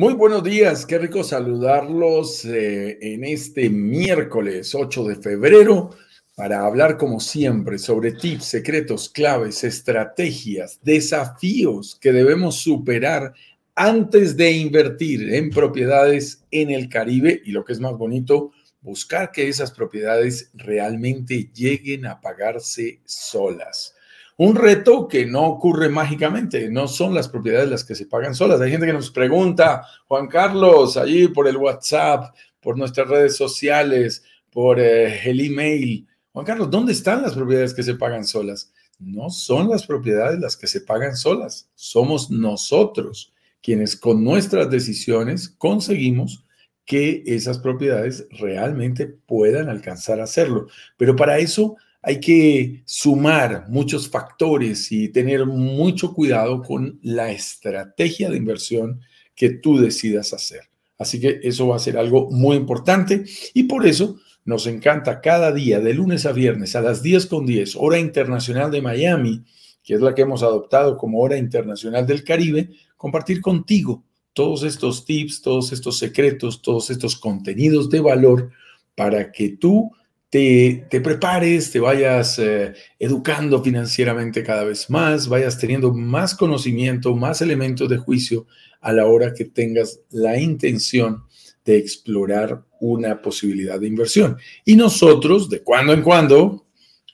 Muy buenos días, qué rico saludarlos eh, en este miércoles 8 de febrero para hablar como siempre sobre tips, secretos, claves, estrategias, desafíos que debemos superar antes de invertir en propiedades en el Caribe y lo que es más bonito, buscar que esas propiedades realmente lleguen a pagarse solas. Un reto que no ocurre mágicamente, no son las propiedades las que se pagan solas. Hay gente que nos pregunta, Juan Carlos, allí por el WhatsApp, por nuestras redes sociales, por eh, el email. Juan Carlos, ¿dónde están las propiedades que se pagan solas? No son las propiedades las que se pagan solas, somos nosotros quienes con nuestras decisiones conseguimos que esas propiedades realmente puedan alcanzar a hacerlo. Pero para eso hay que sumar muchos factores y tener mucho cuidado con la estrategia de inversión que tú decidas hacer. Así que eso va a ser algo muy importante y por eso nos encanta cada día, de lunes a viernes, a las 10 con 10, hora internacional de Miami, que es la que hemos adoptado como hora internacional del Caribe, compartir contigo todos estos tips, todos estos secretos, todos estos contenidos de valor para que tú te, prepares, te vayas eh, educando financieramente cada vez más, vayas teniendo más conocimiento, más elementos de juicio a la hora que tengas la intención de explorar una posibilidad de inversión. Y nosotros, de cuando en cuando,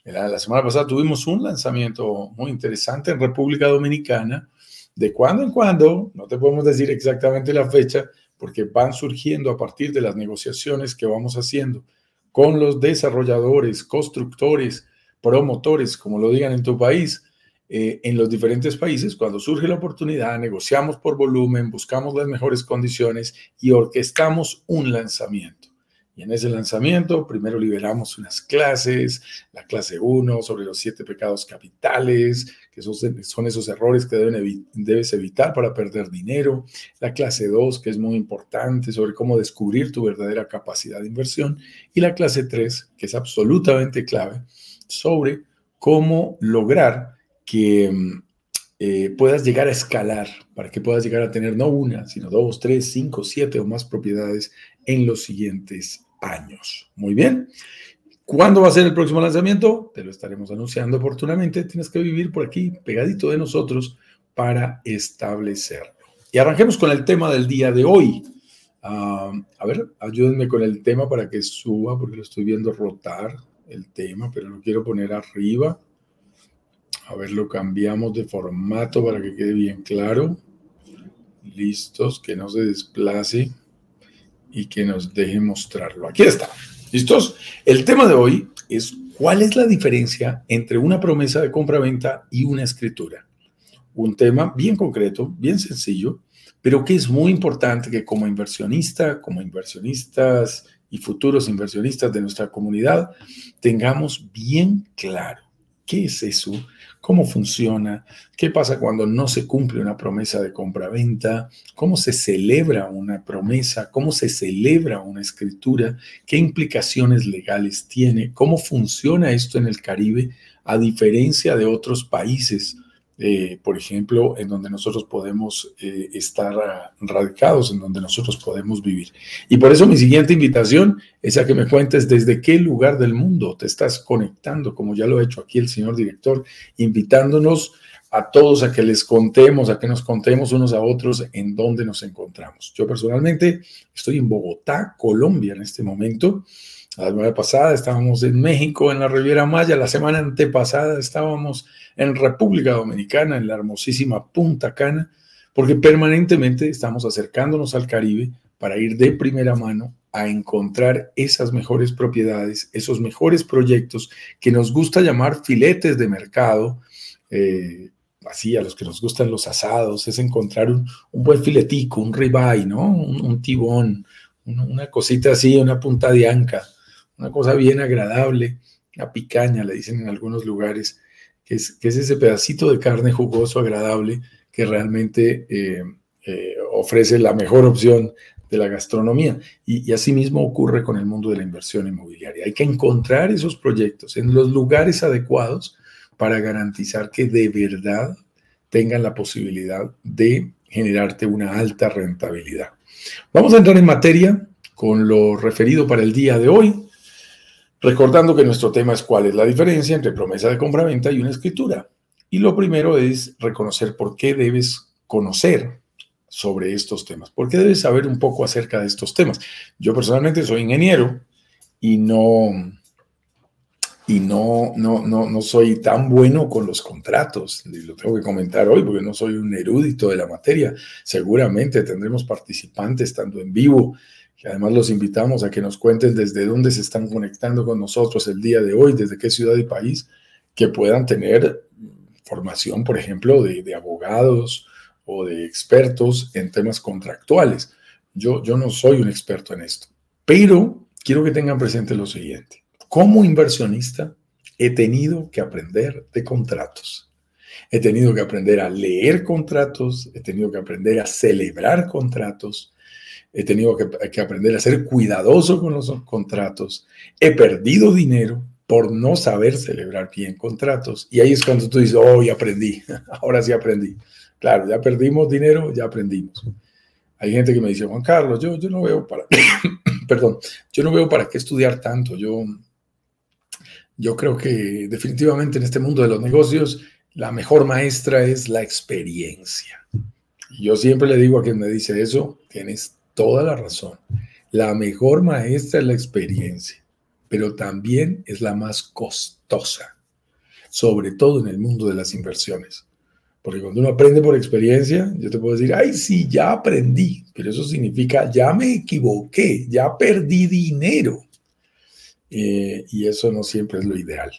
la semana pasada tuvimos un lanzamiento muy interesante en República Dominicana. De cuando en cuando, no te podemos decir exactamente la fecha, porque van surgiendo a partir de las negociaciones que vamos haciendo con los desarrolladores, constructores, promotores, como lo digan en tu país, eh, en los diferentes países, cuando surge la oportunidad, negociamos por volumen, buscamos las mejores condiciones y orquestamos un lanzamiento. Y en ese lanzamiento, primero liberamos unas clases, la clase 1 sobre los siete pecados capitales, que son, esos errores que debes evitar para perder dinero, la clase 2, que es muy importante, sobre cómo descubrir tu verdadera capacidad de inversión, y la clase 3, que es absolutamente clave, sobre cómo lograr que eh, puedas llegar a escalar, para que puedas llegar a tener no una, sino dos, tres, cinco, siete o más propiedades en los siguientes años. Muy bien. ¿Cuándo va a ser el próximo lanzamiento? Te lo estaremos anunciando oportunamente. Tienes que vivir por aquí, pegadito de nosotros, para establecerlo. Y arranquemos con el tema del día de hoy. Ah, a ver, ayúdenme con el tema para que suba, porque lo estoy viendo rotar el tema, pero lo quiero poner arriba. A ver, lo cambiamos de formato para que quede bien claro. Listos, que no se desplace y que nos deje mostrarlo. Aquí está. ¿Listos? El tema de hoy es cuál es la diferencia entre una promesa de compra-venta y una escritura. Un tema bien concreto, bien sencillo, pero que es muy importante que como inversionista, como inversionistas y futuros inversionistas de nuestra comunidad, tengamos bien claro qué es eso cómo funciona, qué pasa cuando no se cumple una promesa de compra-venta, cómo se celebra una promesa, cómo se celebra una escritura, qué implicaciones legales tiene, cómo funciona esto en el Caribe a diferencia de otros países eh, por ejemplo, en donde nosotros podemos eh, estar radicados, en donde nosotros podemos vivir. Y por eso mi siguiente invitación es a que me cuentes desde qué lugar del mundo te estás conectando, como ya lo ha hecho aquí el señor director, invitándonos a todos a que les contemos, a que nos contemos unos a otros en dónde nos encontramos. Yo personalmente estoy en Bogotá, Colombia en este momento. La semana pasada estábamos en México, en la Riviera Maya. La semana antepasada estábamos en República Dominicana, en la hermosísima Punta Cana, porque permanentemente estamos acercándonos al Caribe para ir de primera mano a encontrar esas mejores propiedades, esos mejores proyectos que nos gusta llamar filetes de mercado. Eh, así, a los que nos gustan los asados, es encontrar un, buen filetico, un ribeye, ¿no? Un, tibón, una cosita así, una punta de anca una cosa bien agradable, una picaña, le dicen en algunos lugares, que es, que es ese pedacito de carne jugoso, agradable, que realmente eh, eh, ofrece la mejor opción de la gastronomía. Y, y asimismo ocurre con el mundo de la inversión inmobiliaria. Hay que encontrar esos proyectos en los lugares adecuados para garantizar que de verdad tengan la posibilidad de generarte una alta rentabilidad. Vamos a entrar en materia con lo referido para el día de hoy, recordando que nuestro tema es cuál es la diferencia entre promesa de compra-venta y una escritura. Y lo primero es reconocer por qué debes conocer sobre estos temas, por qué debes saber un poco acerca de estos temas. Yo personalmente soy ingeniero y no, y no, no, no, no soy tan bueno con los contratos. Lo tengo que comentar hoy porque no soy un erudito de la materia. Seguramente tendremos participantes tanto en vivo, que además los invitamos a que nos cuenten desde dónde se están conectando con nosotros el día de hoy, desde qué ciudad y país, que puedan tener formación, por ejemplo, de, de abogados o de expertos en temas contractuales. Yo, yo no soy un experto en esto, pero quiero que tengan presente lo siguiente como inversionista he tenido que aprender de contratos. He tenido que aprender a leer contratos, he tenido que aprender a celebrar contratos, he tenido que, aprender a ser cuidadoso con los contratos. He perdido dinero por no saber celebrar bien contratos. Y ahí es cuando tú dices, oh, ya aprendí, ahora sí aprendí. Claro, ya perdimos dinero, ya aprendimos. Hay gente que me dice, Juan Carlos, yo, yo no veo para, perdón, yo no veo para qué estudiar tanto. Yo, yo creo que definitivamente en este mundo de los negocios la mejor maestra es la experiencia. Yo siempre le digo a quien me dice eso, tienes toda la razón. La mejor maestra es la experiencia, pero también es la más costosa, sobre todo en el mundo de las inversiones. Porque cuando uno aprende por experiencia, yo te puedo decir, ay, sí, ya aprendí, pero eso significa, ya me equivoqué, ya perdí dinero. Eh, y eso no siempre es lo ideal.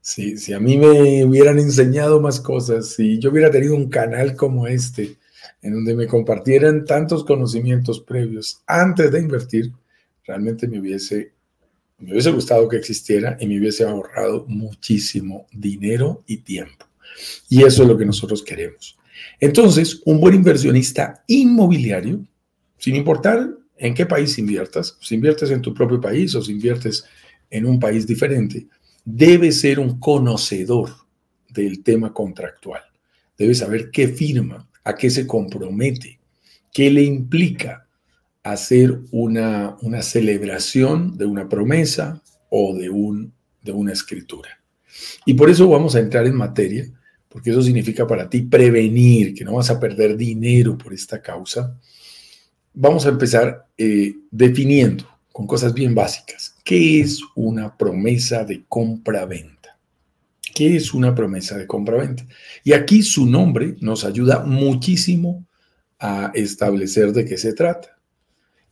Si, si a mí me hubieran enseñado más cosas, si yo hubiera tenido un canal como este, en donde me compartieran tantos conocimientos previos antes de invertir, realmente me hubiese, me hubiese gustado que existiera y me hubiese ahorrado muchísimo dinero y tiempo. Y eso es lo que nosotros queremos. Entonces, un buen inversionista inmobiliario, sin importar en qué país inviertas, si inviertes en tu propio país o si inviertes en un país diferente, debe ser un conocedor del tema contractual. Debe saber qué firma, a qué se compromete, qué le implica hacer una, una celebración de una promesa o de, un, de una escritura. Y por eso vamos a entrar en materia, porque eso significa para ti prevenir, que no vas a perder dinero por esta causa. Vamos a empezar eh, definiendo con cosas bien básicas. ¿Qué es una promesa de compra-venta? ¿Qué es una promesa de compra-venta? Y aquí su nombre nos ayuda muchísimo a establecer de qué se trata.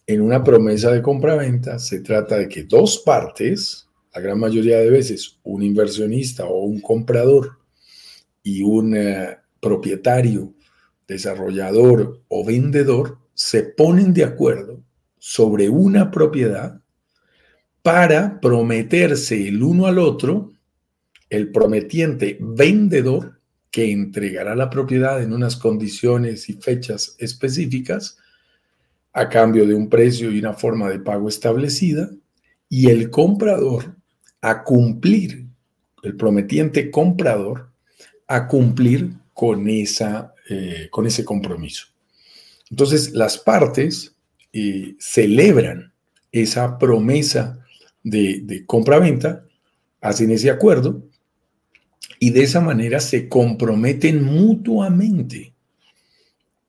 En una promesa de compra-venta se trata de que dos partes, la gran mayoría de veces un inversionista o un comprador y un eh, propietario, desarrollador o vendedor, se ponen de acuerdo sobre una propiedad para prometerse el uno al otro, el prometiente vendedor que entregará la propiedad en unas condiciones y fechas específicas a cambio de un precio y una forma de pago establecida, y el comprador a cumplir, el prometiente comprador a cumplir con, esa, eh, con ese compromiso. Entonces, las partes celebran esa promesa de, de compra-venta, hacen ese acuerdo y de esa manera se comprometen mutuamente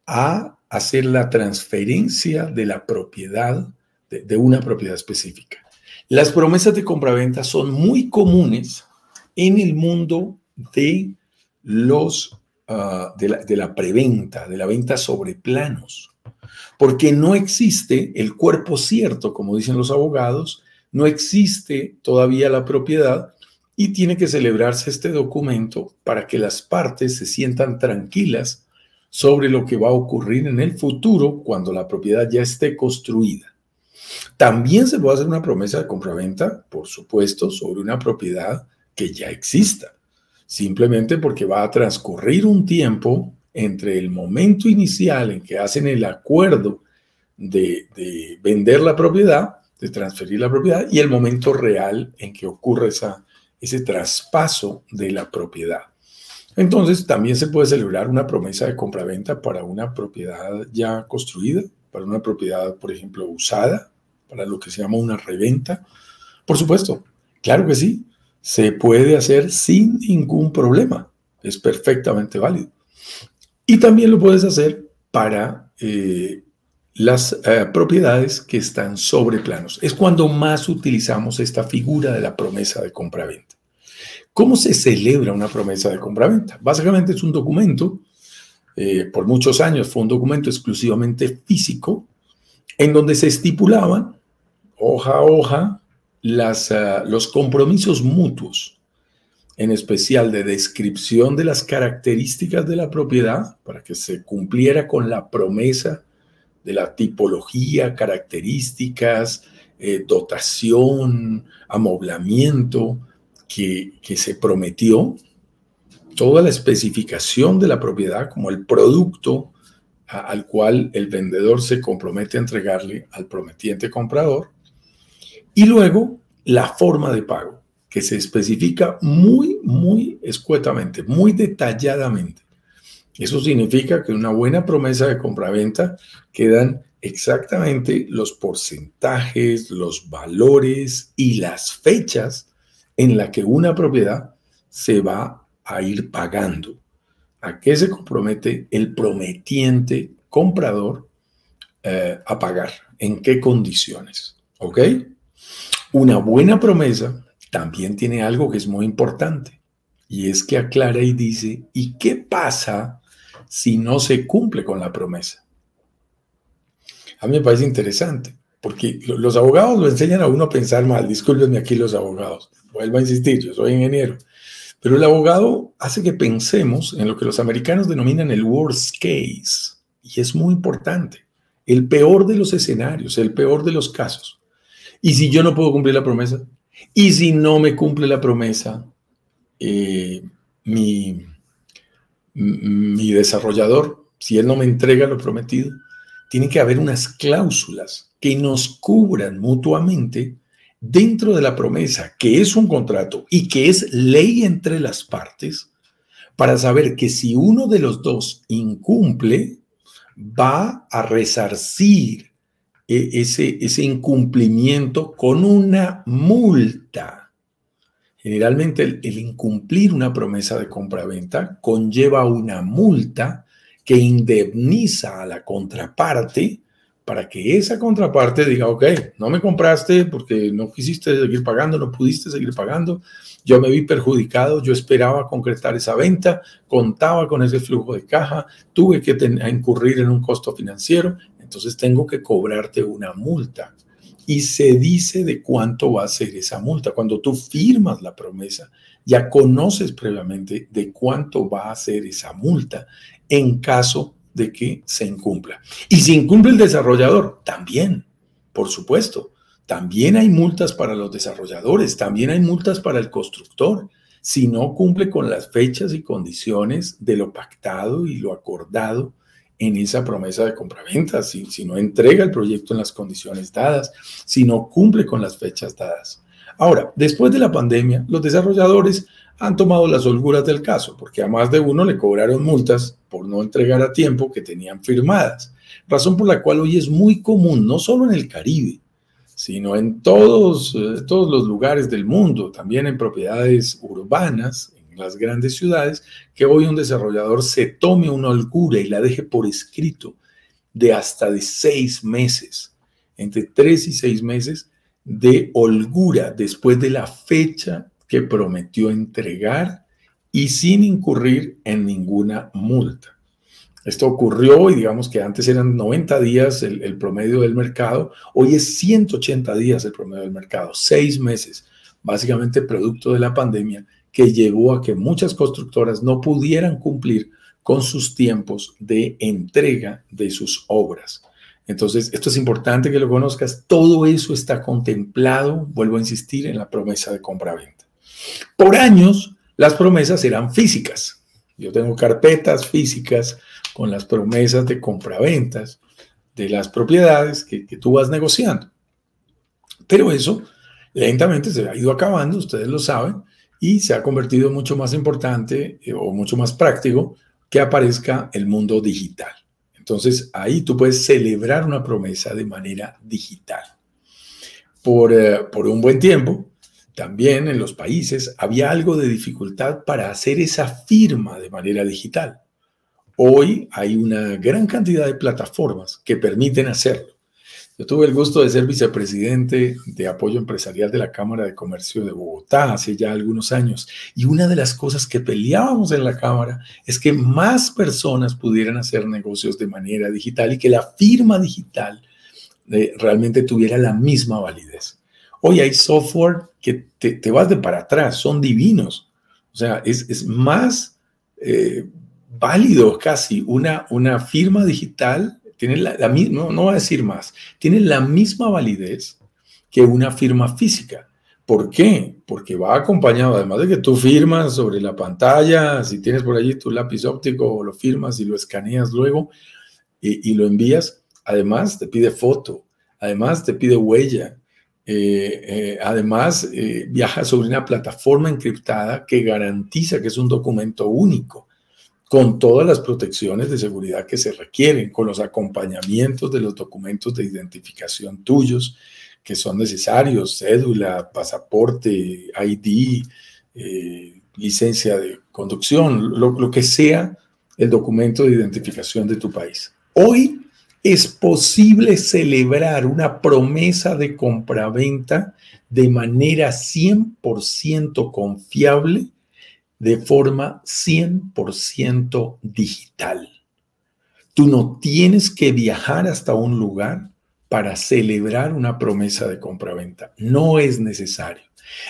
a hacer la transferencia de la propiedad, de, una propiedad específica. Las promesas de compraventa son muy comunes en el mundo de los ah, de, la, de la preventa, de la venta sobre planos porque no existe el cuerpo cierto, como dicen los abogados, no existe todavía la propiedad y tiene que celebrarse este documento para que las partes se sientan tranquilas sobre lo que va a ocurrir en el futuro cuando la propiedad ya esté construida. También se puede hacer una promesa de compraventa, por supuesto, sobre una propiedad que ya exista, simplemente porque va a transcurrir un tiempo entre el momento inicial en que hacen el acuerdo de, vender la propiedad, de transferir la propiedad, y el momento real en que ocurre esa, ese traspaso de la propiedad. Entonces, también se puede celebrar una promesa de compraventa para una propiedad ya construida, para una propiedad, por ejemplo, usada, para lo que se llama una reventa. Por supuesto, claro que sí, se puede hacer sin ningún problema. Es perfectamente válido. Y también lo puedes hacer para eh, las eh, propiedades que están sobre planos. Es cuando más utilizamos esta figura de la promesa de compraventa. ¿Cómo se celebra una promesa de compraventa? Básicamente es un documento, eh, por muchos años fue un documento exclusivamente físico, en donde se estipulaban, hoja a hoja, las, eh, los compromisos mutuos, en especial de descripción de las características de la propiedad, para que se cumpliera con la promesa de la tipología, características, eh, dotación, amoblamiento que, que se prometió, toda la especificación de la propiedad como el producto al cual el vendedor se compromete a entregarle al prometiente comprador, y luego la forma de pago, que se especifica muy, muy escuetamente, muy detalladamente. Eso significa que una buena promesa de compraventa quedan exactamente los porcentajes, los valores y las fechas en la que una propiedad se va a ir pagando. ¿A qué se compromete el prometiente comprador eh, a pagar? ¿En qué condiciones? ¿Ok? Una buena promesa también tiene algo que es muy importante y es que aclara y dice, ¿y qué pasa si no se cumple con la promesa. A mí me parece interesante, porque los abogados lo enseñan a uno a pensar mal. Discúlpenme aquí los abogados. Vuelvo a insistir, yo soy ingeniero. Pero el abogado hace que pensemos en lo que los americanos denominan el worst case. Y es muy importante. El peor de los escenarios, el peor de los casos. ¿Y si yo no puedo cumplir la promesa? ¿Y si no me cumple la promesa? Eh, mi, mi desarrollador, si él no me entrega lo prometido, tiene que haber unas cláusulas que nos cubran mutuamente dentro de la promesa, que es un contrato y que es ley entre las partes, para saber que si uno de los dos incumple, va a resarcir e-, ese, ese incumplimiento con una multa. Generalmente el, incumplir una promesa de compra-venta conlleva una multa que indemniza a la contraparte para que esa contraparte diga, ok, no me compraste porque no quisiste seguir pagando, no pudiste seguir pagando, yo me vi perjudicado, yo esperaba concretar esa venta, contaba con ese flujo de caja, tuve que incurrir en un costo financiero, entonces tengo que cobrarte una multa y se dice de cuánto va a ser esa multa. Cuando tú firmas la promesa, ya conoces previamente de cuánto va a ser esa multa en caso de que se incumpla. Y si incumple el desarrollador, también, por supuesto. También hay multas para los desarrolladores, también hay multas para el constructor. Si no cumple con las fechas y condiciones de lo pactado y lo acordado en esa promesa de compraventa, si, si no entrega el proyecto en las condiciones dadas, si no cumple con las fechas dadas. Ahora, después de la pandemia, los desarrolladores han tomado las holguras del caso, porque a más de uno le cobraron multas por no entregar a tiempo que tenían firmadas, razón por la cual hoy es muy común, no solo en el Caribe, sino en todos, eh, todos los lugares del mundo, también en propiedades urbanas, las grandes ciudades, que hoy un desarrollador se tome una holgura y la deje por escrito de hasta de seis meses, entre tres y seis meses de holgura después de la fecha que prometió entregar y sin incurrir en ninguna multa. Esto ocurrió y digamos que antes eran 90 días el, el, promedio del mercado, hoy es 180 días el promedio del mercado, seis meses, básicamente producto de la pandemia que llevó a que muchas constructoras no pudieran cumplir con sus tiempos de entrega de sus obras. Entonces, esto es importante que lo conozcas. Todo eso está contemplado, vuelvo a insistir, en la promesa de compra-venta. Por años, las promesas eran físicas. Yo tengo carpetas físicas con las promesas de compraventas de las propiedades que, que tú vas negociando. Pero eso lentamente se ha ido acabando, ustedes lo saben, y se ha convertido mucho más importante eh, o mucho más práctico que aparezca el mundo digital. Entonces ahí tú puedes celebrar una promesa de manera digital. Por, eh, por un buen tiempo, también en los países había algo de dificultad para hacer esa firma de manera digital. Hoy hay una gran cantidad de plataformas que permiten hacerlo. Yo tuve el gusto de ser vicepresidente de apoyo empresarial de la Cámara de Comercio de Bogotá hace ya algunos años y una de las cosas que peleábamos en la Cámara es que más personas pudieran hacer negocios de manera digital y que la firma digital eh, realmente tuviera la misma validez. Hoy hay software que te, vas de para atrás, son divinos. O sea, es, más eh, válido casi una, una firma digital tiene la, no, no voy a decir más, tiene la misma validez que una firma física. ¿Por qué? Porque va acompañado, además de que tú firmas sobre la pantalla, si tienes por allí tu lápiz óptico, lo firmas y lo escaneas luego y, lo envías, además te pide foto, además te pide huella, eh, eh, además eh, viaja sobre una plataforma encriptada que garantiza que es un documento único con todas las protecciones de seguridad que se requieren, con los acompañamientos de los documentos de identificación tuyos que son necesarios, cédula, pasaporte, ID, eh, licencia de conducción, lo, lo que sea el documento de identificación de tu país. Hoy es posible celebrar una promesa de compraventa de manera 100% confiable de forma 100% digital. Tú no tienes que viajar hasta un lugar para celebrar una promesa de compraventa. No es necesario.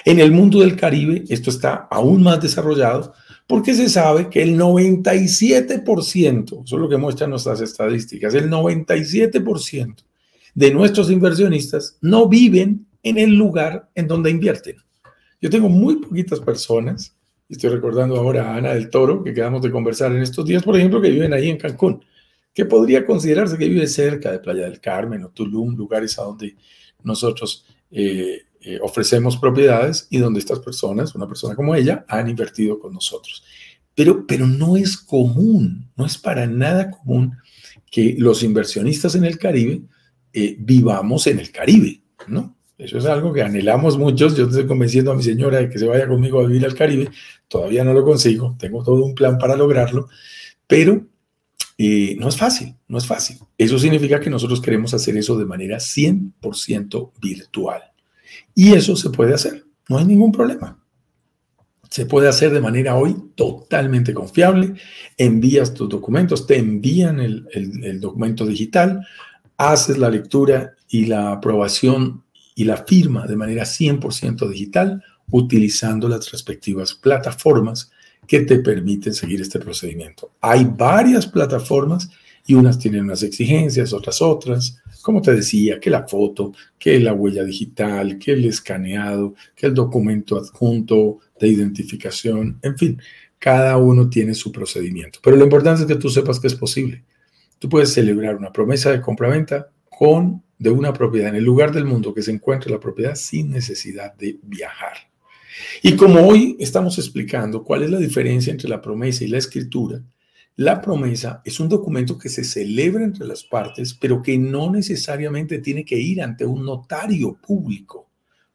En el mundo del Caribe esto está aún más desarrollado porque se sabe que el 97%, eso es lo que muestran nuestras estadísticas, el 97% de nuestros inversionistas no viven en el lugar en donde invierten. Yo tengo muy poquitas personas Estoy recordando ahora a Ana del Toro, que quedamos de conversar en estos días, por ejemplo, que viven ahí en Cancún, que podría considerarse que vive cerca de Playa del Carmen o Tulum, lugares a donde nosotros eh, eh, ofrecemos propiedades y donde estas personas, una persona como ella, han invertido con nosotros. Pero, pero no es común, no es para nada común que los inversionistas en el Caribe eh, vivamos en el Caribe, ¿no? Eso es algo que anhelamos muchos. Yo estoy convenciendo a mi señora de que se vaya conmigo a vivir al Caribe. Todavía no lo consigo. Tengo todo un plan para lograrlo. Pero eh, no es fácil, no es fácil. Eso significa que nosotros queremos hacer eso de manera 100% virtual. Y eso se puede hacer. No hay ningún problema. Se puede hacer de manera hoy totalmente confiable. Envías tus documentos, te envían el, el documento digital, haces la lectura y la aprobación y la firma de manera 100% digital utilizando las respectivas plataformas que te permiten seguir este procedimiento. Hay varias plataformas y unas tienen unas exigencias, otras otras. Como te decía, que la foto, que la huella digital, que el escaneado, que el documento adjunto de identificación, en fin, cada uno tiene su procedimiento. Pero lo importante es que tú sepas que es posible. Tú puedes celebrar una promesa de compraventa con de una propiedad en el lugar del mundo que se encuentre la propiedad sin necesidad de viajar. Y como hoy estamos explicando cuál es la diferencia entre la promesa y la escritura, la promesa es un documento que se celebra entre las partes, pero que no necesariamente tiene que ir ante un notario público.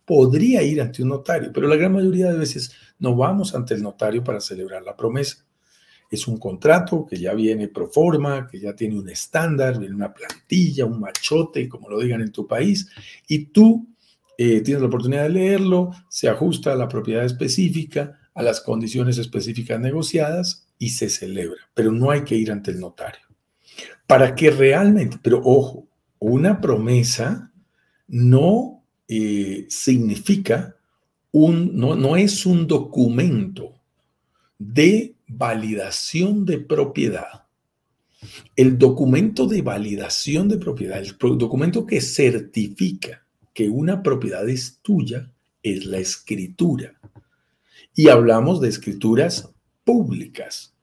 Podría ir ante un notario, pero la gran mayoría de veces no vamos ante el notario para celebrar la promesa. Es un contrato que ya viene pro forma, que ya tiene un estándar, viene una plantilla, un machote, como lo digan en tu país, y tú eh, tienes la oportunidad de leerlo, se ajusta a la propiedad específica, a las condiciones específicas negociadas y se celebra, pero no hay que ir ante el notario. Para que realmente, pero ojo, una promesa no eh, significa un, no, no es un documento de validación de propiedad. El documento de validación de propiedad, el documento que certifica que una propiedad es tuya, es la escritura. Y hablamos de escrituras públicas.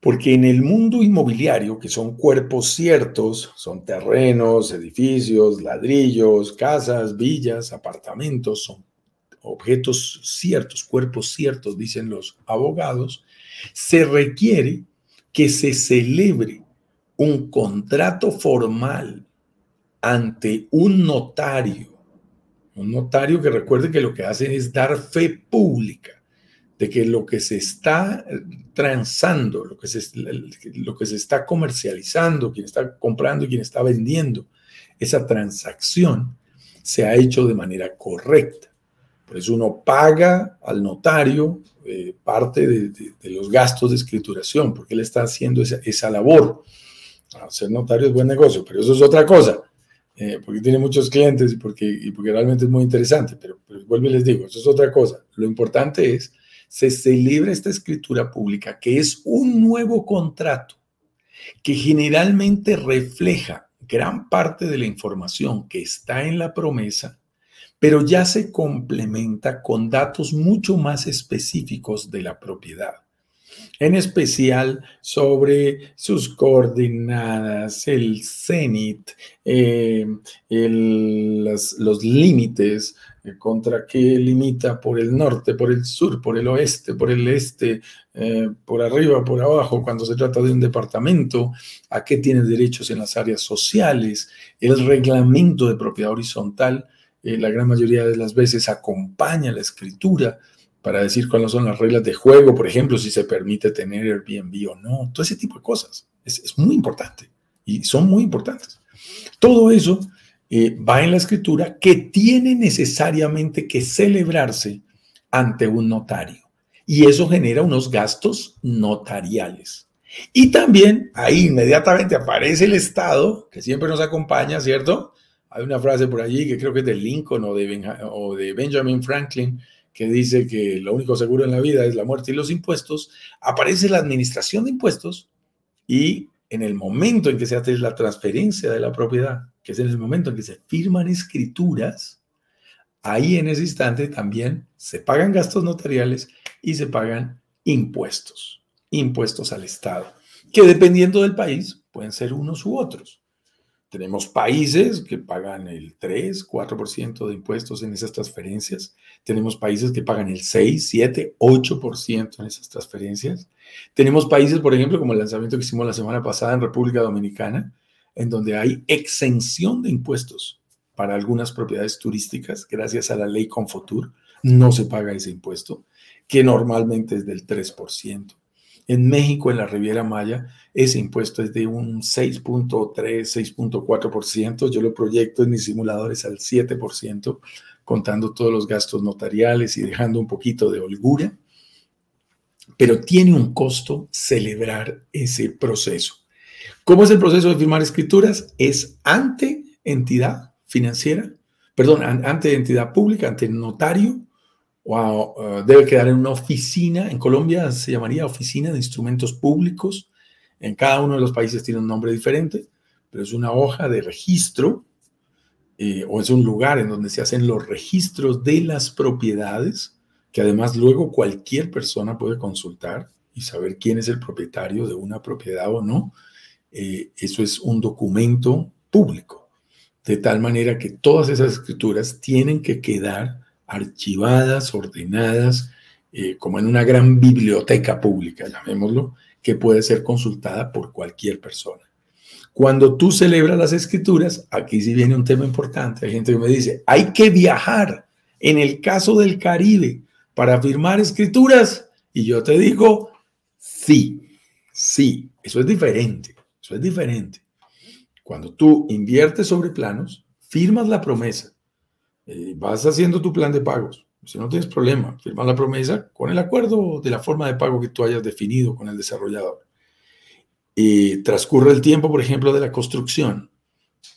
Porque en el mundo inmobiliario, que son cuerpos ciertos, son terrenos, edificios, ladrillos, casas, villas, apartamentos, son objetos ciertos, cuerpos ciertos, dicen los abogados, se requiere que se celebre un contrato formal ante un notario. Un notario que recuerde que lo que hacen es dar fe pública de que lo que se está transando, lo que se, lo que se está comercializando, quien está comprando y quien está vendiendo, esa transacción se ha hecho de manera correcta. Por eso uno paga al notario eh, parte de, los gastos de escrituración, porque él está haciendo esa, labor. Ser notario es buen negocio, pero eso es otra cosa, eh, porque tiene muchos clientes y porque, y porque realmente es muy interesante, pero, pero vuelvo y les digo, eso es otra cosa. Lo importante es, se celebra esta escritura pública, que es un nuevo contrato, que generalmente refleja gran parte de la información que está en la promesa, pero ya se complementa con datos mucho más específicos de la propiedad. En especial sobre sus coordenadas, el cenit, eh, los límites, eh, contra qué limita por el norte, por el sur, por el oeste, por el este, eh, por arriba, por abajo, cuando se trata de un departamento, a qué tiene derechos en las áreas sociales, el reglamento de propiedad horizontal, eh, la gran mayoría de las veces acompaña la escritura para decir cuáles son las reglas de juego, por ejemplo, si se permite tener Airbnb o no, todo ese tipo de cosas. Es, muy importante y son muy importantes. Todo eso eh, va en la escritura que tiene necesariamente que celebrarse ante un notario. Y eso genera unos gastos notariales. Y también ahí inmediatamente aparece el Estado, que siempre nos acompaña, ¿cierto? Hay una frase por allí que creo que es de Lincoln o de, o de Benjamin Franklin, que dice que lo único seguro en la vida es la muerte y los impuestos. Aparece la administración de impuestos y en el momento en que se hace la transferencia de la propiedad, que es en el momento en que se firman escrituras, ahí en ese instante también se pagan gastos notariales y se pagan impuestos, impuestos al Estado, que dependiendo del país pueden ser unos u otros. Tenemos países que pagan el 3, 4% de impuestos en esas transferencias. Tenemos países que pagan el 6, 7, 8% en esas transferencias. Tenemos países, por ejemplo, como el lanzamiento que hicimos la semana pasada en República Dominicana, en donde hay exención de impuestos para algunas propiedades turísticas, gracias a la ley Confotur, no se paga ese impuesto, que normalmente es del 3%. En México, en la Riviera Maya, ese impuesto es de un 6.3, 6.4%. Yo lo proyecto en mis simuladores al 7%, contando todos los gastos notariales y dejando un poquito de holgura. Pero tiene un costo celebrar ese proceso. ¿Cómo es el proceso de firmar escrituras? Es ante entidad financiera, perdón, ante entidad pública, ante notario, uh, debe quedar en una oficina. En Colombia se llamaría Oficina de Instrumentos Públicos. En cada uno de los países tiene un nombre diferente, pero es una hoja de registro eh, o es un lugar en donde se hacen los registros de las propiedades, que además luego cualquier persona puede consultar y saber quién es el propietario de una propiedad o no. Eh, eso es un documento público, de tal manera que todas esas escrituras tienen que quedar archivadas, ordenadas, eh, como en una gran biblioteca pública, llamémoslo, que puede ser consultada por cualquier persona. Cuando tú celebras las escrituras, aquí sí viene un tema importante. Hay gente que me dice, hay que viajar en el caso del Caribe para firmar escrituras. Y yo te digo, sí, sí, eso es diferente, eso es diferente. Cuando tú inviertes sobre planos, firmas la promesa eh, vas haciendo tu plan de pagos. Si no tienes problema, firma la promesa con el acuerdo de la forma de pago que tú hayas definido con el desarrollador. Y transcurre el tiempo, por ejemplo, de la construcción,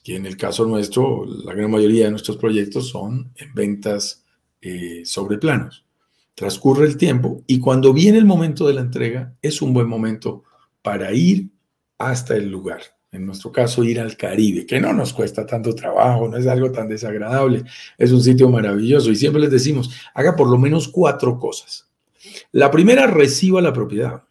que en el caso nuestro, la gran mayoría de nuestros proyectos son en ventas eh, sobre planos. Transcurre el tiempo y cuando viene el momento de la entrega, es un buen momento para ir hasta el lugar en nuestro caso, ir al Caribe, que no nos cuesta tanto trabajo, no es algo tan desagradable, es un sitio maravilloso y siempre les decimos, haga por lo menos cuatro cosas. La primera, reciba la propiedad,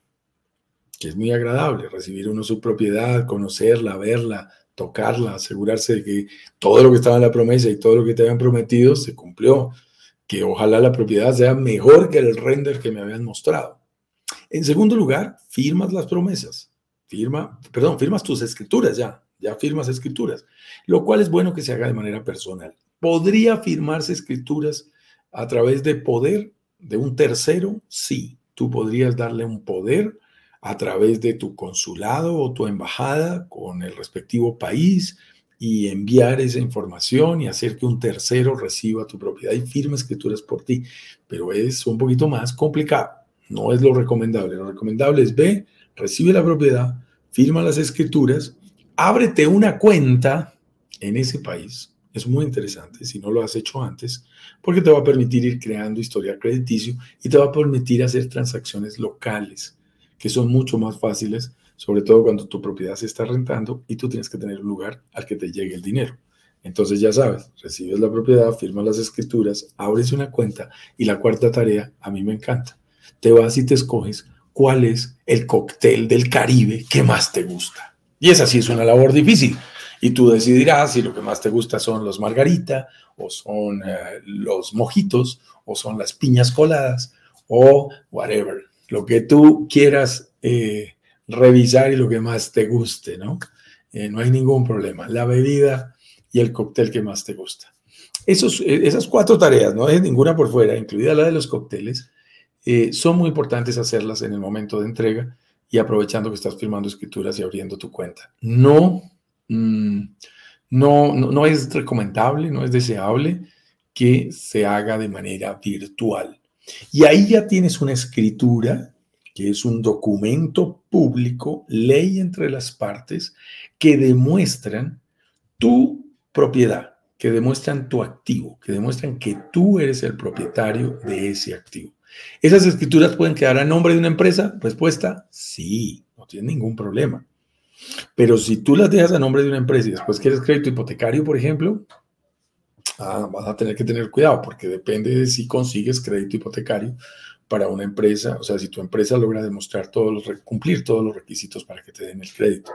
que es muy agradable, recibir uno su propiedad, conocerla, verla, tocarla, asegurarse de que todo lo que estaba en la promesa y todo lo que te habían prometido se cumplió. que ojalá la propiedad sea mejor que el render que me habían mostrado. En segundo lugar, firmas las promesas. Firma, perdón, firmas tus escrituras ya, ya firmas escrituras, lo cual es bueno que se haga de manera personal. ¿Podría firmarse escrituras a través de poder de un tercero? Sí, tú podrías darle un poder a través de tu consulado o tu embajada con el respectivo país y enviar esa información y hacer que un tercero reciba tu propiedad y firme escrituras por ti. Pero es un poquito más complicado. No es lo recomendable. Lo recomendable es ve, recibe la propiedad, firma las escrituras, ábrete una cuenta en ese país. Es muy interesante si no lo has hecho antes, porque te va a permitir ir creando historial crediticio y te va a permitir hacer transacciones locales, que son mucho más fáciles sobre todo cuando tu propiedad se está rentando y tú tienes que tener un lugar al que te llegue el dinero. Entonces ya sabes, recibes la propiedad, firmas las escrituras, abres una cuenta y la cuarta tarea a mí me encanta. Te vas y te escoges cuál es el cóctel del Caribe que más te gusta. Y esa sí es una labor difícil. Y tú decidirás si lo que más te gusta son los margarita o son eh, los mojitos o son las piñas coladas o whatever. Lo que tú quieras eh, revisar y lo que más te guste, ¿no? Eh, no hay ningún problema. La bebida y el cóctel que más te gusta. Esos, eh, esas cuatro tareas, no es ninguna por fuera, incluida la de los cócteles, eh, son muy importantes hacerlas en el momento de entrega y aprovechando que estás firmando escrituras y abriendo tu cuenta. No, mm, no, no, no es recomendable, no es deseable que se haga de manera virtual. Y ahí ya tienes una escritura que es un documento público, ley entre las partes, que demuestran tu propiedad, que demuestran tu activo, que demuestran que tú eres el propietario de ese activo. ¿Esas escrituras pueden quedar a nombre de una empresa? Respuesta, sí, no tiene ningún problema. Pero si tú las dejas a nombre de una empresa y después quieres crédito hipotecario, por ejemplo, ah, vas a tener que tener cuidado porque depende de si consigues crédito hipotecario para una empresa, o sea, si tu empresa logra demostrar todos los, cumplir todos los requisitos para que te den el crédito.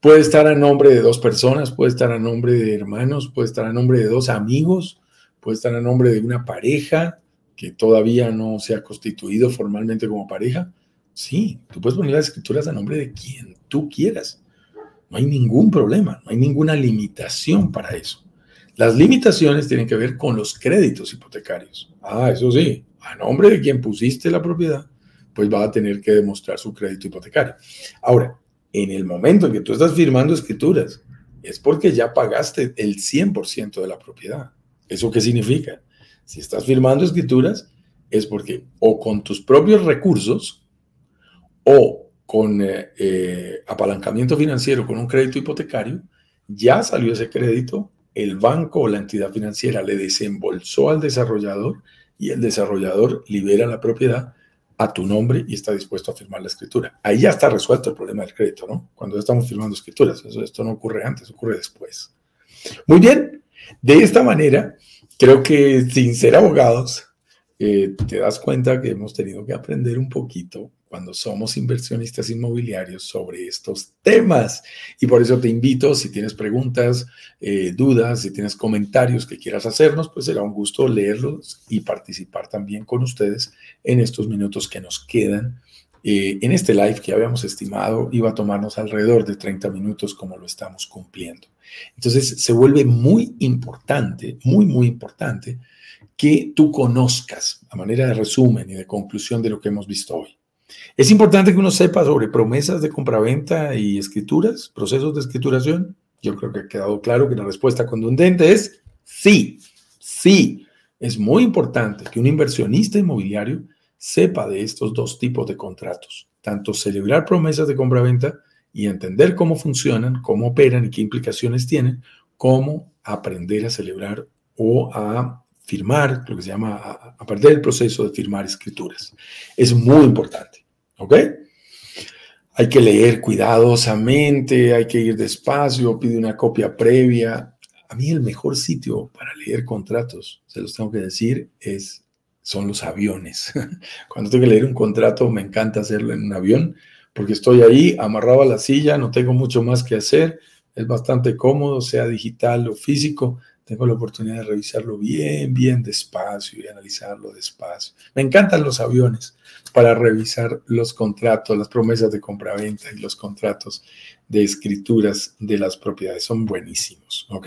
Puede estar a nombre de dos personas, puede estar a nombre de hermanos, puede estar a nombre de dos amigos, puede estar a nombre de una pareja que todavía no se ha constituido formalmente como pareja. Sí, tú puedes poner las escrituras a nombre de quien tú quieras. No hay ningún problema, no hay ninguna limitación para eso. Las limitaciones tienen que ver con los créditos hipotecarios. Ah, eso sí, a nombre de quien pusiste la propiedad, pues va a tener que demostrar su crédito hipotecario. Ahora, en el momento en que tú estás firmando escrituras, es porque ya pagaste el 100% de la propiedad. ¿Eso qué significa? Si estás firmando escrituras, es porque o con tus propios recursos o con eh, eh, apalancamiento financiero, con un crédito hipotecario, ya salió ese crédito, el banco o la entidad financiera le desembolsó al desarrollador y el desarrollador libera la propiedad a tu nombre y está dispuesto a firmar la escritura. Ahí ya está resuelto el problema del crédito, ¿no? Cuando estamos firmando escrituras. Eso, esto no ocurre antes, ocurre después. Muy bien. De esta manera, creo que sin ser abogados, eh, te das cuenta que hemos tenido que aprender un poquito cuando somos inversionistas inmobiliarios sobre estos temas. Y por eso te invito, si tienes preguntas, eh, dudas, si tienes comentarios que quieras hacernos, pues será un gusto leerlos y participar también con ustedes en estos minutos que nos quedan. Eh, en este live que habíamos estimado iba a tomarnos alrededor de 30 minutos como lo estamos cumpliendo. Entonces se vuelve muy importante, muy, muy importante que tú conozcas a manera de resumen y de conclusión de lo que hemos visto hoy. Es importante que uno sepa sobre promesas de compraventa y escrituras, procesos de escrituración. Yo creo que ha quedado claro que la respuesta contundente es sí, sí. Es muy importante que un inversionista inmobiliario sepa de estos dos tipos de contratos, tanto celebrar promesas de compraventa y entender cómo funcionan, cómo operan y qué implicaciones tienen, como aprender a celebrar o a firmar, lo que se llama, a, a perder el proceso de firmar escrituras. Es muy importante. ¿Ok? Hay que leer cuidadosamente, hay que ir despacio, pide una copia previa. A mí el mejor sitio para leer contratos, se los tengo que decir, es, son los aviones. Cuando tengo que leer un contrato, me encanta hacerlo en un avión, porque estoy ahí amarrado a la silla, no tengo mucho más que hacer, es bastante cómodo, sea digital o físico, tengo la oportunidad de revisarlo bien, bien despacio y analizarlo despacio. Me encantan los aviones para revisar los contratos, las promesas de compraventa y los contratos de escrituras de las propiedades. Son buenísimos, ¿ok?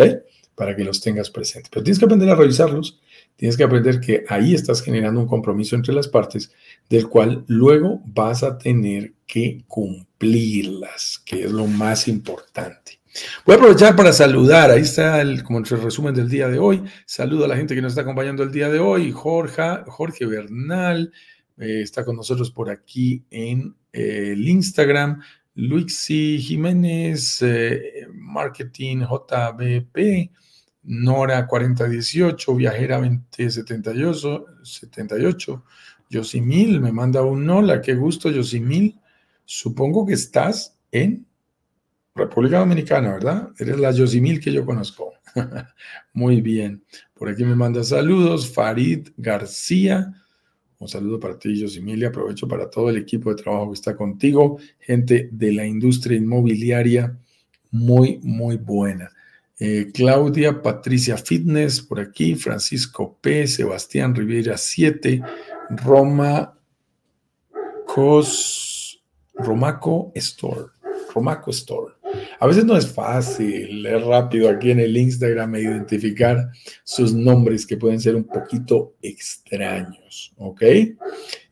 Para que los tengas presentes. Pero tienes que aprender a revisarlos. Tienes que aprender que ahí estás generando un compromiso entre las partes del cual luego vas a tener que cumplirlas, que es lo más importante. Voy a aprovechar para saludar, ahí está el, como el resumen del día de hoy. Saludo a la gente que nos está acompañando el día de hoy. Jorge, Jorge Bernal eh, está con nosotros por aquí en eh, el Instagram. Luixi Jiménez, eh, Marketing JBP, Nora 4018, Viajera 2078, 78, Yosimil me manda un hola, qué gusto Yosimil. Supongo que estás en República Dominicana, ¿verdad? Eres la Yosimil que yo conozco. Muy bien. Por aquí me manda saludos. Farid García. Un saludo para ti, Yosimil. Aprovecho para todo el equipo de trabajo que está contigo. Gente de la industria inmobiliaria muy, muy buena. Eh, Claudia Patricia Fitness por aquí. Francisco P. Sebastián Rivera 7. Roma Cos, Romaco Store. Romaco Store. A veces no es fácil leer rápido aquí en el Instagram e identificar sus nombres que pueden ser un poquito extraños, ¿ok?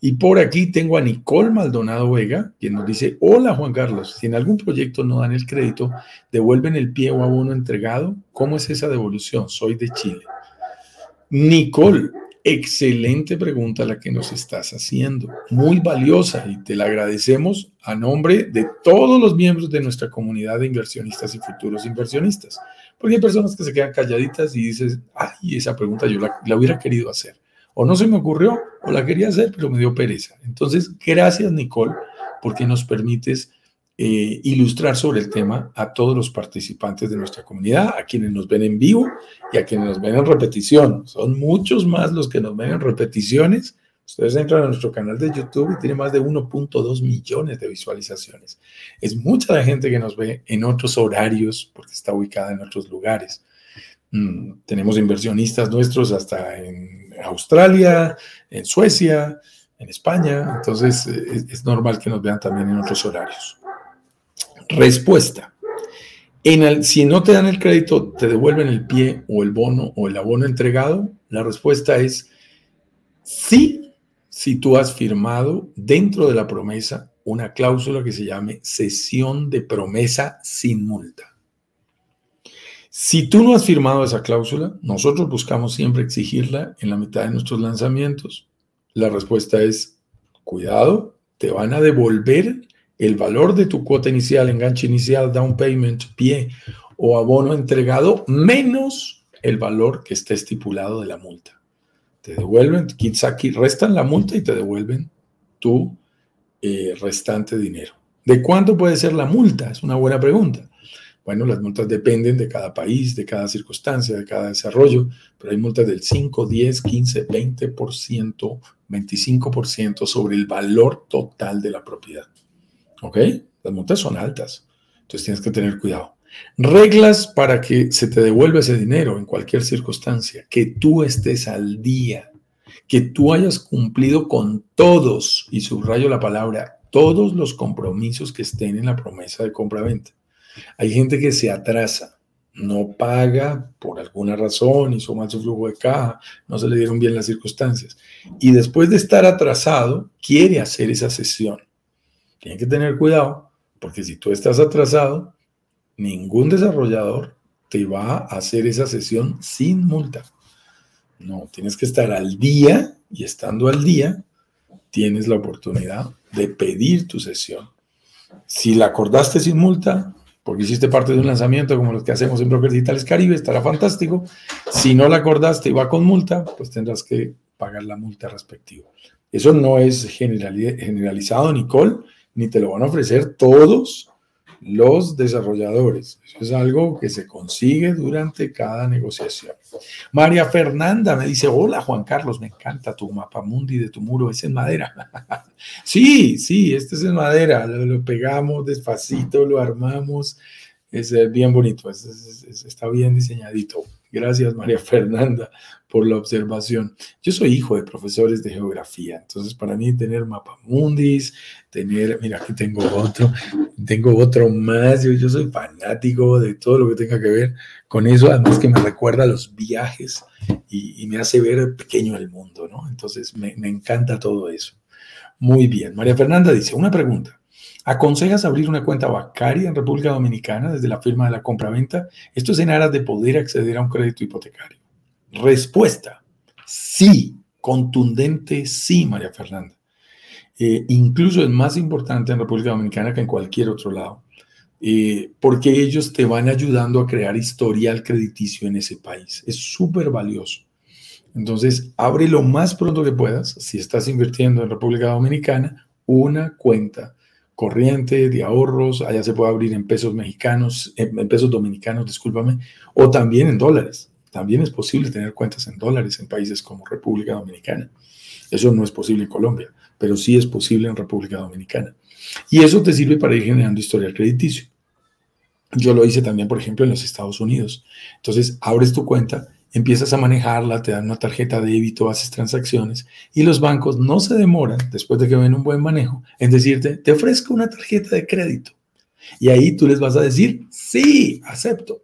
Y por aquí tengo a Nicole Maldonado Vega, quien nos dice, hola Juan Carlos, si en algún proyecto no dan el crédito, devuelven el pie o abono entregado, ¿cómo es esa devolución? Soy de Chile. Nicole, Excelente pregunta la que nos estás haciendo, muy valiosa y te la agradecemos a nombre de todos los miembros de nuestra comunidad de inversionistas y futuros inversionistas. Porque hay personas que se quedan calladitas y dices, ay, esa pregunta yo la, la hubiera querido hacer. O no se me ocurrió, o la quería hacer, pero me dio pereza. Entonces, gracias Nicole, porque nos permites eh, ilustrar sobre el tema a todos los participantes de nuestra comunidad, a quienes nos ven en vivo y a quienes nos ven en repetición. Son muchos más los que nos ven en repeticiones. Ustedes entran a nuestro canal de YouTube y tiene más de 1.2 millones de visualizaciones. Es mucha la gente que nos ve en otros horarios porque está ubicada en otros lugares. Mm, tenemos inversionistas nuestros hasta en Australia, en Suecia, en España. Entonces eh, es normal que nos vean también en otros horarios. Respuesta. En el, si no te dan el crédito, te devuelven el pie o el bono o el abono entregado. La respuesta es sí, si tú has firmado dentro de la promesa una cláusula que se llame cesión de promesa sin multa. Si tú no has firmado esa cláusula, nosotros buscamos siempre exigirla en la mitad de nuestros lanzamientos. La respuesta es, cuidado, te van a devolver el valor de tu cuota inicial, enganche inicial, down payment, pie o abono entregado, menos el valor que está estipulado de la multa. Te devuelven, aquí restan la multa y te devuelven tu eh, restante dinero. ¿De cuánto puede ser la multa? Es una buena pregunta. Bueno, las multas dependen de cada país, de cada circunstancia, de cada desarrollo, pero hay multas del 5, 10, 15, 20%, 25% sobre el valor total de la propiedad. ¿Ok? Las multas son altas. Entonces tienes que tener cuidado. Reglas para que se te devuelva ese dinero en cualquier circunstancia. Que tú estés al día. Que tú hayas cumplido con todos, y subrayo la palabra, todos los compromisos que estén en la promesa de compra-venta. Hay gente que se atrasa, no paga por alguna razón, hizo mal su flujo de caja, no se le dieron bien las circunstancias. Y después de estar atrasado, quiere hacer esa sesión. Tienen que tener cuidado, porque si tú estás atrasado, ningún desarrollador te va a hacer esa sesión sin multa. No, tienes que estar al día y estando al día, tienes la oportunidad de pedir tu sesión. Si la acordaste sin multa, porque hiciste parte de un lanzamiento como los que hacemos en Brokers Digitales Caribe, estará fantástico. Si no la acordaste y va con multa, pues tendrás que pagar la multa respectiva. Eso no es generalizado, Nicole ni te lo van a ofrecer todos los desarrolladores. Eso es algo que se consigue durante cada negociación. María Fernanda me dice, hola Juan Carlos, me encanta tu mapa mundi de tu muro, es en madera. sí, sí, este es en madera, lo, pegamos despacito, lo armamos, es bien bonito, está bien diseñadito. Gracias, María Fernanda, por la observación. Yo soy hijo de profesores de geografía, entonces para mí tener mapamundis, tener, mira, aquí tengo otro, tengo otro más, yo, soy fanático de todo lo que tenga que ver con eso, además que me recuerda los viajes y, me hace ver pequeño el mundo, ¿no? Entonces me encanta todo eso. Muy bien, María Fernanda dice, una pregunta. ¿Aconsejas abrir una cuenta bancaria en República Dominicana desde la firma de la compraventa? Esto es en aras de poder acceder a un crédito hipotecario. Respuesta, sí, contundente sí, María Fernanda. Eh, incluso es más importante en República Dominicana que en cualquier otro lado, eh, porque ellos te van ayudando a crear historial crediticio en ese país. Es súper valioso. Entonces, abre lo más pronto que puedas, si estás invirtiendo en República Dominicana, una cuenta corriente de ahorros, allá se puede abrir en pesos mexicanos, en pesos dominicanos, discúlpame, o también en dólares. También es posible tener cuentas en dólares en países como República Dominicana. Eso no es posible en Colombia, pero sí es posible en República Dominicana. Y eso te sirve para ir generando historial crediticio. Yo lo hice también, por ejemplo, en los Estados Unidos. Entonces, abres tu cuenta empiezas a manejarla, te dan una tarjeta de débito, haces transacciones y los bancos no se demoran, después de que ven un buen manejo, en decirte, te ofrezco una tarjeta de crédito. Y ahí tú les vas a decir, sí, acepto,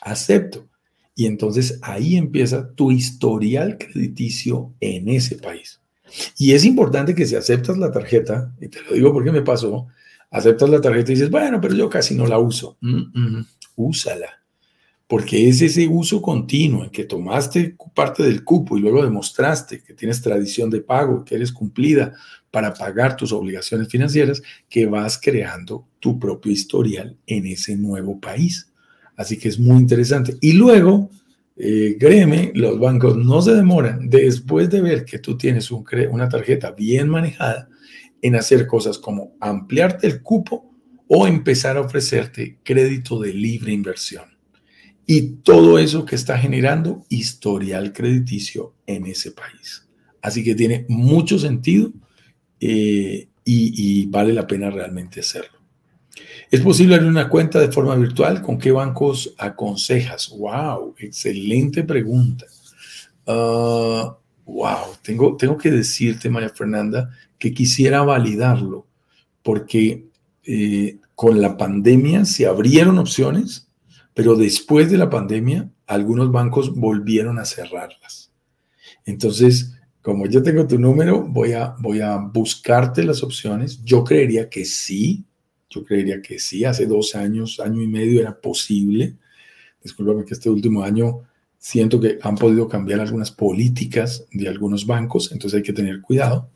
acepto. Y entonces ahí empieza tu historial crediticio en ese país. Y es importante que si aceptas la tarjeta, y te lo digo porque me pasó, aceptas la tarjeta y dices, bueno, pero yo casi no la uso. úsala porque es ese uso continuo en que tomaste parte del cupo y luego demostraste que tienes tradición de pago, que eres cumplida para pagar tus obligaciones financieras, que vas creando tu propio historial en ese nuevo país. Así que es muy interesante. Y luego, eh, créeme, los bancos no se demoran después de ver que tú tienes una tarjeta bien manejada en hacer cosas como ampliarte el cupo o empezar a ofrecerte crédito de libre inversión y todo eso que está generando historial crediticio en ese país. Así que tiene mucho sentido eh, y, vale la pena realmente hacerlo. ¿Es posible abrir una cuenta de forma virtual? ¿Con qué bancos aconsejas? ¡Wow! Excelente pregunta. ¡Wow! Ah, tengo, tengo que decirte, María Fernanda, que quisiera validarlo porque eh, con la pandemia se abrieron opciones pero después de la pandemia, algunos bancos volvieron a cerrarlas. Entonces, como yo tengo tu número, voy a, voy a buscarte las opciones. Yo creería que sí, yo creería que sí. Hace dos años, año y medio era posible. Discúlpame que este último año siento que han podido cambiar algunas políticas de algunos bancos, entonces hay que tener cuidado.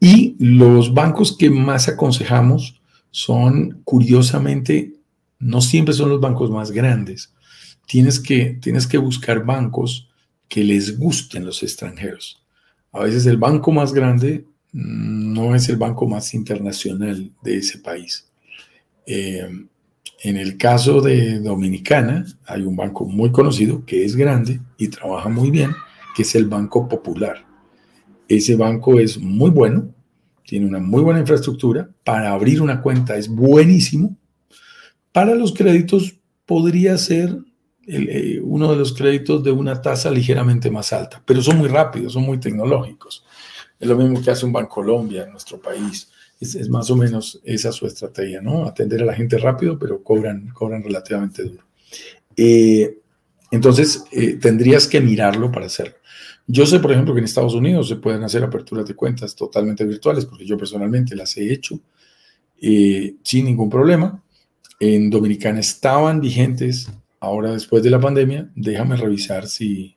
Y los bancos que más aconsejamos son, curiosamente, no siempre son los bancos más grandes. Tienes que, tienes que buscar bancos que les gusten los extranjeros. A veces el banco más grande no es el banco más internacional de ese país. Eh, en el caso de Dominicana, hay un banco muy conocido que es grande y trabaja muy bien, que es el Banco Popular. Ese banco es muy bueno, tiene una muy buena infraestructura. Para abrir una cuenta es buenísimo para los créditos podría ser eh, uno de los créditos de una tasa ligeramente más alta, pero son muy rápidos, son muy tecnológicos. Es lo mismo que hace un Banco Colombia en nuestro país. Es, más o menos esa su estrategia, ¿no? Atender a la gente rápido, pero cobran, cobran relativamente duro. Eh, entonces, eh, tendrías que mirarlo para hacerlo. Yo sé, por ejemplo, que en Estados Unidos se pueden hacer aperturas de cuentas totalmente virtuales, porque yo personalmente las he hecho sin ningún problema en Dominicana estaban vigentes, ahora después de la pandemia, déjame revisar si,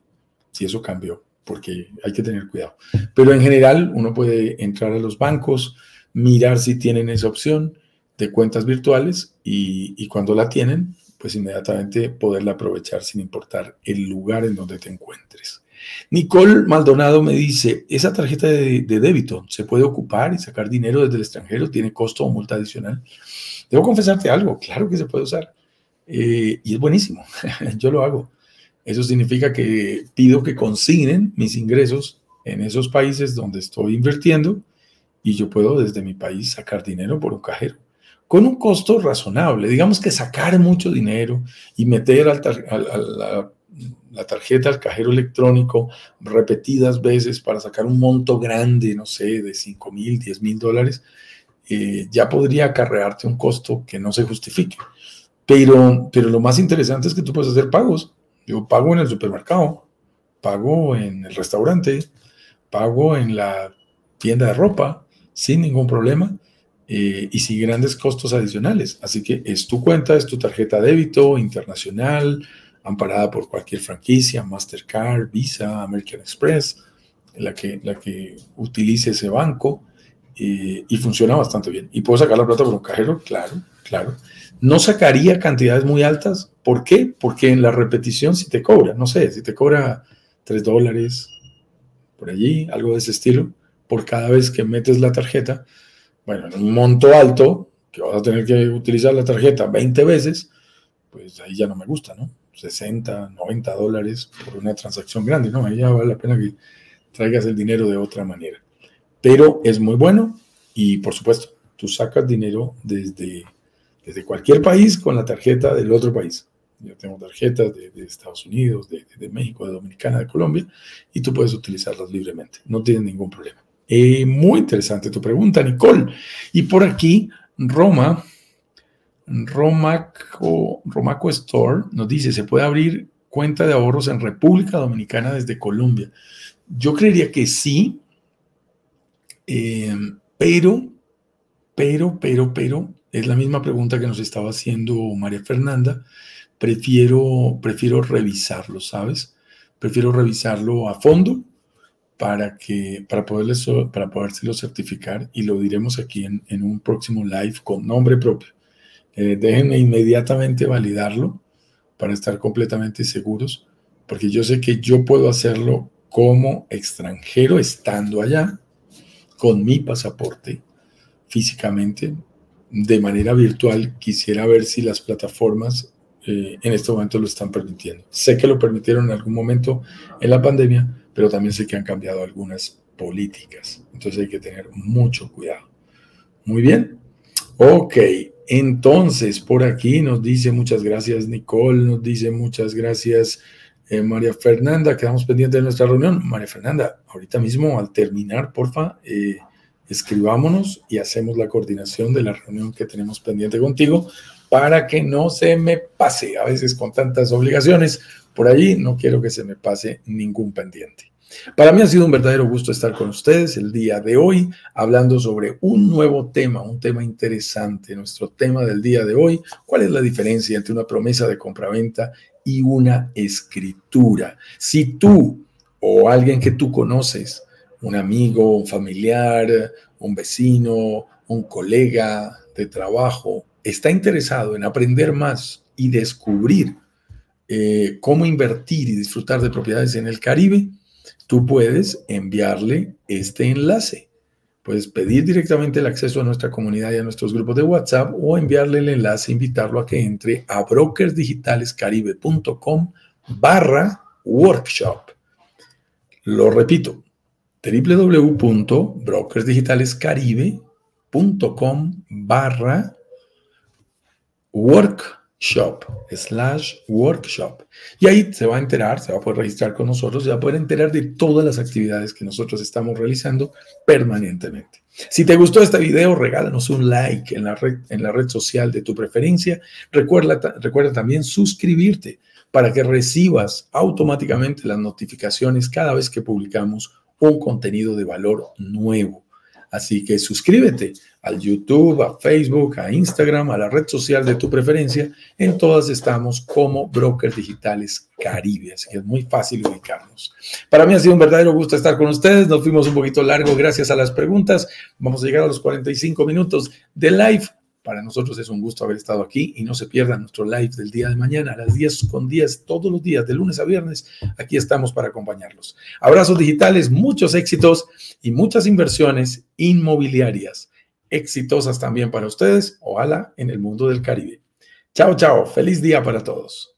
si eso cambió, porque hay que tener cuidado. Pero en general uno puede entrar a los bancos, mirar si tienen esa opción de cuentas virtuales y, y cuando la tienen, pues inmediatamente poderla aprovechar sin importar el lugar en donde te encuentres. Nicole Maldonado me dice, esa tarjeta de, de, débito se puede ocupar y sacar dinero desde el extranjero, tiene costo o multa adicional. Debo confesarte algo, claro que se puede usar. Eh, y es buenísimo, yo lo hago. Eso significa que pido que consignen mis ingresos en esos países donde estoy invirtiendo y yo puedo desde mi país sacar dinero por un cajero con un costo razonable. Digamos que sacar mucho dinero y meter a la la tarjeta al cajero electrónico repetidas veces para sacar un monto grande, no sé, de 5 mil, 10 mil dólares, eh, ya podría acarrearte un costo que no se justifique. Pero, pero lo más interesante es que tú puedes hacer pagos. Yo pago en el supermercado, pago en el restaurante, pago en la tienda de ropa sin ningún problema eh, y sin grandes costos adicionales. Así que es tu cuenta, es tu tarjeta débito internacional, amparada por cualquier franquicia, Mastercard, Visa, American Express, la que, la que utilice ese banco eh, y funciona bastante bien. ¿Y puedo sacar la plata por un cajero? Claro, claro. No sacaría cantidades muy altas. ¿Por qué? Porque en la repetición si te cobra, no sé, si te cobra 3 dólares por allí, algo de ese estilo, por cada vez que metes la tarjeta, bueno, en un monto alto, que vas a tener que utilizar la tarjeta 20 veces, pues ahí ya no me gusta, ¿no? 60, 90 dólares por una transacción grande, ¿no? Ahí ya vale la pena que traigas el dinero de otra manera. Pero es muy bueno y, por supuesto, tú sacas dinero desde, desde cualquier país con la tarjeta del otro país. Yo tengo tarjetas de, Estados Unidos, de, México, de Dominicana, de Colombia, y tú puedes utilizarlas libremente. No tienes ningún problema. Eh, muy interesante tu pregunta, Nicole. Y por aquí, Roma, Romaco, Romaco Store nos dice, ¿se puede abrir cuenta de ahorros en República Dominicana desde Colombia? Yo creería que sí, eh, pero, pero, pero, pero, es la misma pregunta que nos estaba haciendo María Fernanda. Prefiero, prefiero revisarlo, ¿sabes? Prefiero revisarlo a fondo para, que, para, poderles, para podérselo certificar y lo diremos aquí en, un próximo live con nombre propio. Eh, déjenme inmediatamente validarlo para estar completamente seguros, porque yo sé que yo puedo hacerlo como extranjero estando allá, con mi pasaporte, físicamente, de manera virtual. Quisiera ver si las plataformas eh, en este momento lo están permitiendo. Sé que lo permitieron en algún momento en la pandemia, pero también sé que han cambiado algunas políticas. Entonces hay que tener mucho cuidado. Muy bien. Ok, entonces por aquí nos dice muchas gracias Nicole, nos dice muchas gracias eh, María Fernanda, quedamos pendientes de nuestra reunión. María Fernanda, ahorita mismo al terminar, porfa, eh, escribámonos y hacemos la coordinación de la reunión que tenemos pendiente contigo para que no se me pase. A veces con tantas obligaciones por allí, no quiero que se me pase ningún pendiente. Para mí ha sido un verdadero gusto estar con ustedes el día de hoy hablando sobre un nuevo tema, un tema interesante. Nuestro tema del día de hoy, ¿cuál es la diferencia entre una promesa de compraventa y una escritura? Si tú o alguien que tú conoces, un amigo, un familiar, un vecino, un colega de trabajo, está interesado en aprender más y descubrir eh, cómo invertir y disfrutar de propiedades en el Caribe, tú puedes enviarle este enlace. Puedes pedir directamente el acceso a nuestra comunidad y a nuestros grupos de WhatsApp o enviarle el enlace, invitarlo a que entre a brokersdigitalescaribe.com barra workshop. Lo repito, www.brokersdigitalescaribe.com barra workshop, slash workshop. Y ahí se va a enterar, se va a poder registrar con nosotros, se va a poder enterar de todas las actividades que nosotros estamos realizando permanentemente. Si te gustó este video, regálanos un like en la red, en la red social de tu preferencia. Recuerda, recuerda también suscribirte para que recibas automáticamente las notificaciones cada vez que publicamos un contenido de valor nuevo. Así que suscríbete al YouTube, a Facebook, a Instagram, a la red social de tu preferencia. En todas estamos como Brokers Digitales Caribe, así que es muy fácil ubicarnos. Para mí ha sido un verdadero gusto estar con ustedes. Nos fuimos un poquito largo gracias a las preguntas. Vamos a llegar a los 45 minutos de live. Para nosotros es un gusto haber estado aquí y no se pierdan nuestro live del día de mañana a las 10 con 10 todos los días, de lunes a viernes. Aquí estamos para acompañarlos. Abrazos digitales, muchos éxitos y muchas inversiones inmobiliarias exitosas también para ustedes, ojalá en el mundo del Caribe. Chao, chao. Feliz día para todos.